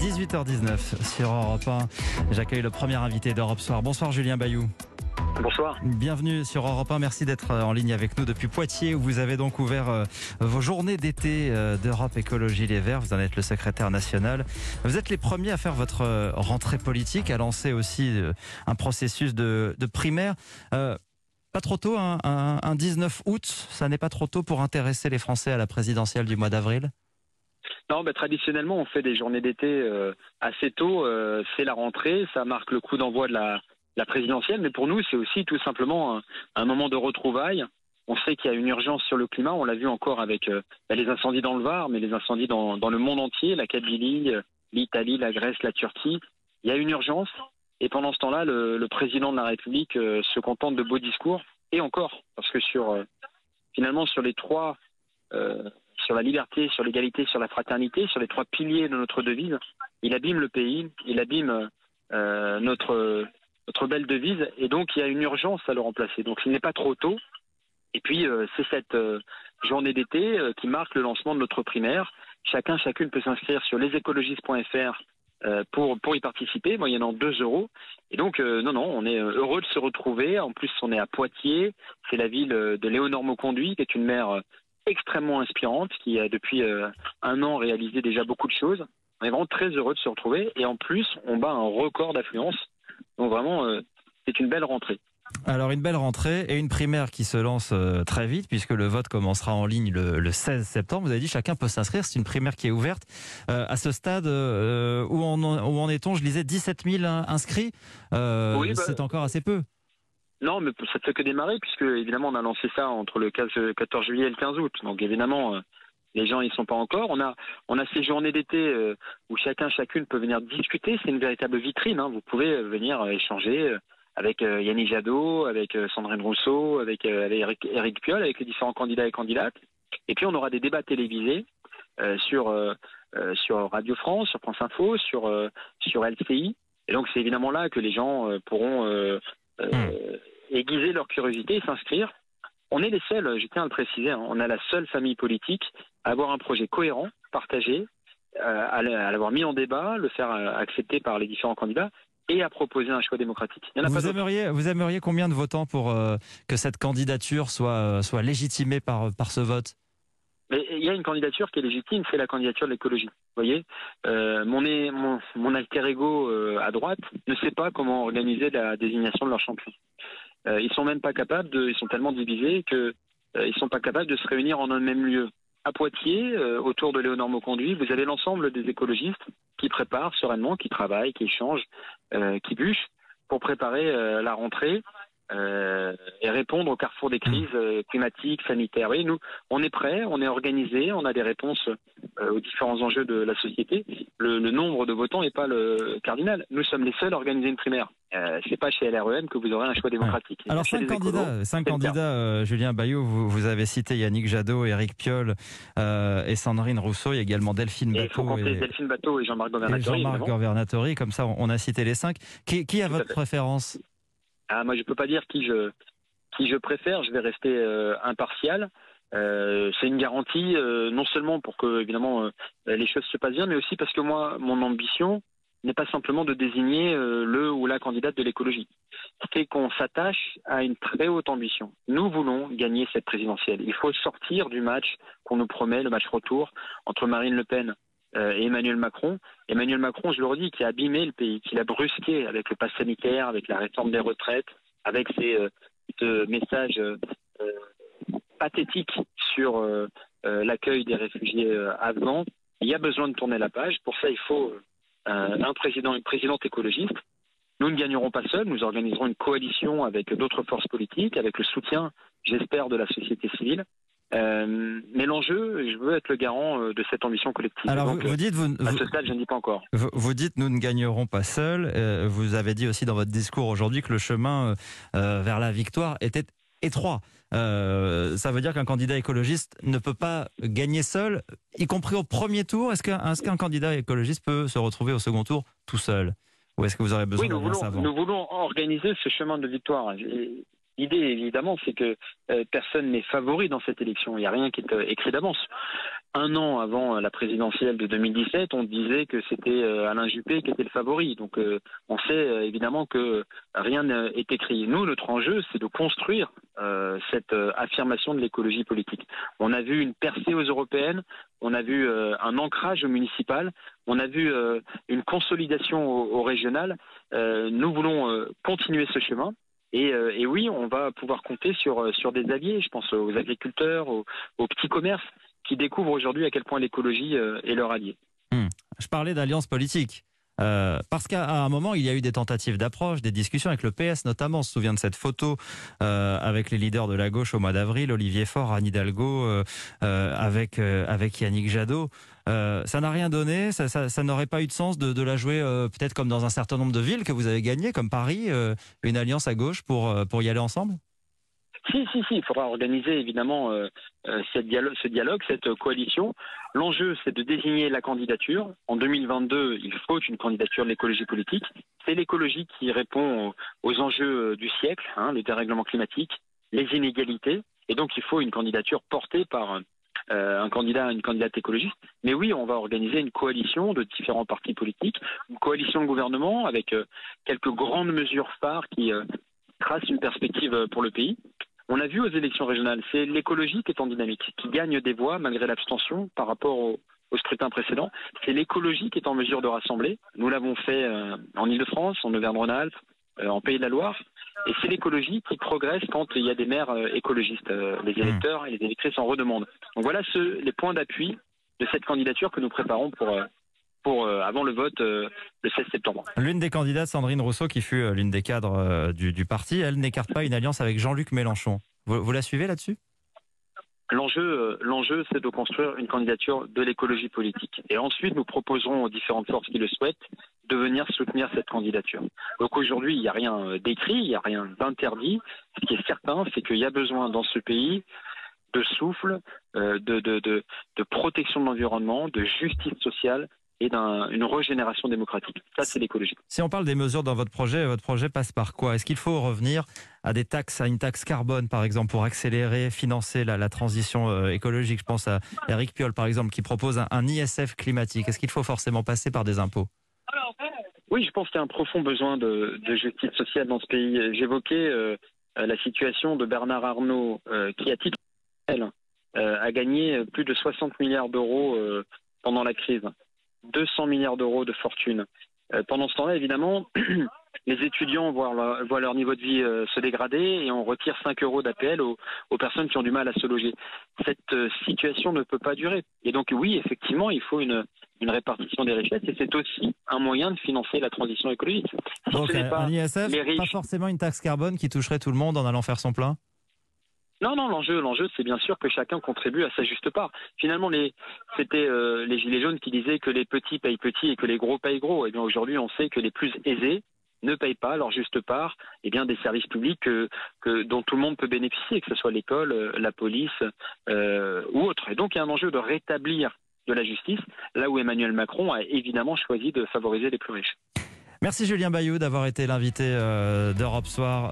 18h19 sur Europe 1. J'accueille le premier invité d'Europe Soir. Bonsoir Julien Bayou. Bonsoir. Bienvenue sur Europe 1. Merci d'être en ligne avec nous depuis Poitiers où vous avez donc ouvert euh, vos journées d'été euh, d'Europe Écologie Les Verts. Vous en êtes le secrétaire national. Vous êtes les premiers à faire votre euh, rentrée politique, à lancer aussi un processus de, primaire. pas trop tôt, hein, un, un 19 août, ça n'est pas trop tôt pour intéresser les Français à la présidentielle du mois d'avril? Non, bah, traditionnellement, on fait des journées d'été euh, assez tôt. Euh, c'est la rentrée, ça marque le coup d'envoi de la, présidentielle. Mais pour nous, c'est aussi tout simplement un, moment de retrouvailles. On sait qu'il y a une urgence sur le climat. On l'a vu encore avec euh, bah, les incendies dans le Var, mais les incendies dans, dans le monde entier, la Kabylie, l'Italie, la Grèce, la Turquie. Il y a une urgence. Et pendant ce temps-là, le, le, président de la République se contente de beaux discours. Et encore, parce que sur finalement sur les trois sur la liberté, sur l'égalité, sur la fraternité, sur les trois piliers de notre devise. Il abîme le pays, il abîme euh, notre, belle devise, et donc il y a une urgence à le remplacer. Donc il n'est pas trop tôt. Et puis euh, c'est cette euh, journée d'été qui marque le lancement de notre primaire. Chacun, chacune peut s'inscrire sur lesécologistes.fr pour, pour y participer, moyennant 2 euros. Et donc, non, non, on est heureux de se retrouver. En plus, on est à Poitiers. C'est la ville de Léonore Mauconduit, qui est une mère extrêmement inspirante, qui a depuis euh, un an réalisé déjà beaucoup de choses. On est vraiment très heureux de se retrouver et en plus, on bat un record d'affluence. Donc vraiment, euh, c'est une belle rentrée. Alors une belle rentrée et une primaire qui se lance euh, très vite puisque le vote commencera en ligne le, 16 septembre. Vous avez dit chacun peut s'inscrire. C'est une primaire qui est ouverte. à ce stade, où, en, en est-on? Je lisais 17 000 inscrits. Bah, c'est encore assez peu. Non, mais ça ne fait que démarrer, puisque évidemment on a lancé ça entre le 14 euh, juillet et le 15 août. Donc évidemment, euh, les gens ils sont pas encore. On a on a ces journées d'été euh, où chacun chacune peut venir discuter. C'est une véritable vitrine. Hein. Vous pouvez venir échanger avec Yannick Jadot, avec Sandrine Rousseau, avec, Eric, Eric, Piolle, avec les différents candidats et candidates. Et puis on aura des débats télévisés sur sur Radio France, sur France Info, sur sur LCI. Et donc c'est évidemment là que les gens pourront hmm aiguiser leur curiosité et s'inscrire. On est les seuls, je tiens à le préciser, hein, on est la seule famille politique à avoir un projet cohérent, partagé, euh, à l'avoir mis en débat, le faire euh, accepter par les différents candidats et à proposer un choix démocratique. vous, aimeriez, vous aimeriez combien de votants pour euh, que cette candidature soit, soit légitimée par, par ce vote? Mais il y a une candidature qui est légitime, c'est la candidature de l'écologie. Vous voyez, mon, mon, mon, alter ego à droite ne sait pas comment organiser la désignation de leur champion. Euh, ils sont même pas capables de, ils sont tellement divisés que euh, ils sont pas capables de se réunir en un même lieu. À Poitiers, euh, autour de Léonore Mauconduit, vous avez l'ensemble des écologistes qui préparent sereinement, qui travaillent, qui échangent, qui bûchent pour préparer la rentrée euh, et répondre au carrefour des crises euh, climatiques, sanitaires. Oui, nous, on est prêt, on est organisé, on a des réponses euh, aux différents enjeux de la société. Le, nombre de votants n'est pas le cardinal. Nous sommes les seuls à organiser une primaire. Euh, c'est pas chez LREM que vous aurez un choix démocratique. Alors cinq candidats, cinq candidats. Julien Bayou, vous, vous, avez cité Yannick Jadot, Éric Piolle et Sandrine Rousseau. Il y a également Delphine Bateau. Et, Delphine Bateau et Jean-Marc Governatori. Jean-Marc comme ça, on a cité les cinq. Qui, qui a votre préférence? Ah, moi, je peux pas dire qui je qui je préfère. Je vais rester euh, impartial. Euh, c'est une garantie euh, non seulement pour que évidemment les choses se passent bien, mais aussi parce que moi, mon ambition n'est pas simplement de désigner le ou la candidate de l'écologie. C'est qu'on s'attache à une très haute ambition. Nous voulons gagner cette présidentielle. Il faut sortir du match qu'on nous promet, le match retour entre Marine Le Pen euh, et Emmanuel Macron. Emmanuel Macron, je le redis, qui a abîmé le pays, qui l'a brusqué avec le pass sanitaire, avec la réforme des retraites, avec ses euh, messages euh, pathétiques sur l'accueil des réfugiés afghans. Il y a besoin de tourner la page. Pour ça, il faut un président, une présidente écologiste. Nous ne gagnerons pas seuls. Nous organiserons une coalition avec d'autres forces politiques, avec le soutien, j'espère, de la société civile. Euh, mais l'enjeu, je veux être le garant euh, de cette ambition collective. Alors vous, dites, vous, à ce stade, je ne dis pas encore. Vous, dites, nous ne gagnerons pas seuls. Euh, vous avez dit aussi dans votre discours aujourd'hui que le chemin vers la victoire était étroit. ça veut dire qu'un candidat écologiste ne peut pas gagner seul, y compris au premier tour. Est-ce qu'un candidat écologiste peut se retrouver au second tour tout seul? Ou est-ce que vous aurez besoin oui, nous voulons, nous voulons organiser ce chemin de victoire. L'idée, évidemment, c'est que euh, personne n'est favori dans cette élection. Il n'y a rien qui est euh, écrit d'avance. un an avant la présidentielle de 2017, on disait que c'était Alain Juppé qui était le favori. Donc on sait évidemment que rien n'est écrit. Nous, notre enjeu, c'est de construire cette affirmation de l'écologie politique. On a vu une percée aux européennes, on a vu un ancrage au municipal, on a vu une consolidation au, régional. nous voulons continuer ce chemin. Et, et, oui, on va pouvoir compter sur, sur des alliés, je pense aux agriculteurs, aux, aux petits commerces, qui découvrent aujourd'hui à quel point l'écologie euh, est leur allié. Hmm. Je parlais d'alliance politique. Euh, parce qu'à un moment, il y a eu des tentatives d'approche, des discussions avec le PS notamment. On se souvient de cette photo euh, avec les leaders de la gauche au mois d'avril, Olivier Faure, Anne Hidalgo, avec, avec Yannick Jadot. ça n'a rien donné, ça, n'aurait pas eu de sens de, de la jouer peut-être comme dans un certain nombre de villes que vous avez gagnées, comme Paris, une alliance à gauche pour, pour y aller ensemble? Si, si, si, il faudra organiser évidemment euh, euh, ce dialogue, cette coalition. L'enjeu, c'est de désigner la candidature. En 2022, il faut une candidature de l'écologie politique. C'est l'écologie qui répond aux, enjeux euh, du siècle, hein, le dérèglement climatique, les inégalités. Et donc, il faut une candidature portée par un candidat, une candidate écologiste. Mais oui, on va organiser une coalition de différents partis politiques, une coalition de gouvernement avec quelques grandes mesures phares qui tracent une perspective pour le pays. On a vu aux élections régionales, c'est l'écologie qui est en dynamique, qui gagne des voix malgré l'abstention par rapport au, scrutin précédent. C'est l'écologie qui est en mesure de rassembler. Nous l'avons fait euh, en Ile-de-France, en Auvergne-Rhône-Alpes, euh, en Pays de la Loire. Et c'est l'écologie qui progresse quand il y a des maires euh, écologistes. les électeurs et les électrices en redemandent. Donc voilà les points d'appui de cette candidature que nous préparons pour, pour, avant le vote le 16 septembre. L'une des candidates, Sandrine Rousseau, qui fut l'une des cadres du, parti, elle n'écarte pas une alliance avec Jean-Luc Mélenchon. Vous, la suivez là-dessus? L'enjeu, l'enjeu, c'est de construire une candidature de l'écologie politique. Et ensuite, nous proposerons aux différentes forces qui le souhaitent de venir soutenir cette candidature. Donc aujourd'hui, il n'y a rien d'écrit, il n'y a rien d'interdit. Ce qui est certain, c'est qu'il y a besoin dans ce pays de souffle, de, de, de, de protection de l'environnement, de justice sociale et d'une régénération démocratique. Ça, c'est l'écologie. Si on parle des mesures dans votre projet, votre projet passe par quoi? Est-ce qu'il faut revenir à des taxes, à une taxe carbone, par exemple, pour accélérer, financer la, transition euh, écologique? Je pense à Eric Piolle, par exemple, qui propose un, ISF climatique. Est-ce qu'il faut forcément passer par des impôts? Oui, je pense qu'il y a un profond besoin de, justice sociale dans ce pays. J'évoquais euh, la situation de Bernard Arnault, euh, qui, à titre a gagné plus de 60 milliards d'euros pendant la crise. 200 milliards d'euros de fortune. Euh, pendant ce temps-là, évidemment, les étudiants voient leur, leur niveau de vie euh, se dégrader et on retire 5 euros d'APL aux, personnes qui ont du mal à se loger. Cette euh, situation ne peut pas durer. Et donc oui, effectivement, il faut une, répartition des richesses et c'est aussi un moyen de financer la transition écologique. donc pas un ISF, pas forcément une taxe carbone qui toucherait tout le monde en allant faire son plein? Non, non, l'enjeu, l'enjeu, c'est bien sûr que chacun contribue à sa juste part. Finalement, c'était euh, les gilets jaunes qui disaient que les petits payent petits et que les gros payent gros. Et eh bien aujourd'hui, on sait que les plus aisés ne payent pas leur juste part eh bien des services publics que, dont tout le monde peut bénéficier, que ce soit l'école, euh, la police euh, ou autre. Et donc il y a un enjeu de rétablir de la justice, là où Emmanuel Macron a évidemment choisi de favoriser les plus riches. Merci Julien Bayou d'avoir été l'invité d'Europe Soir.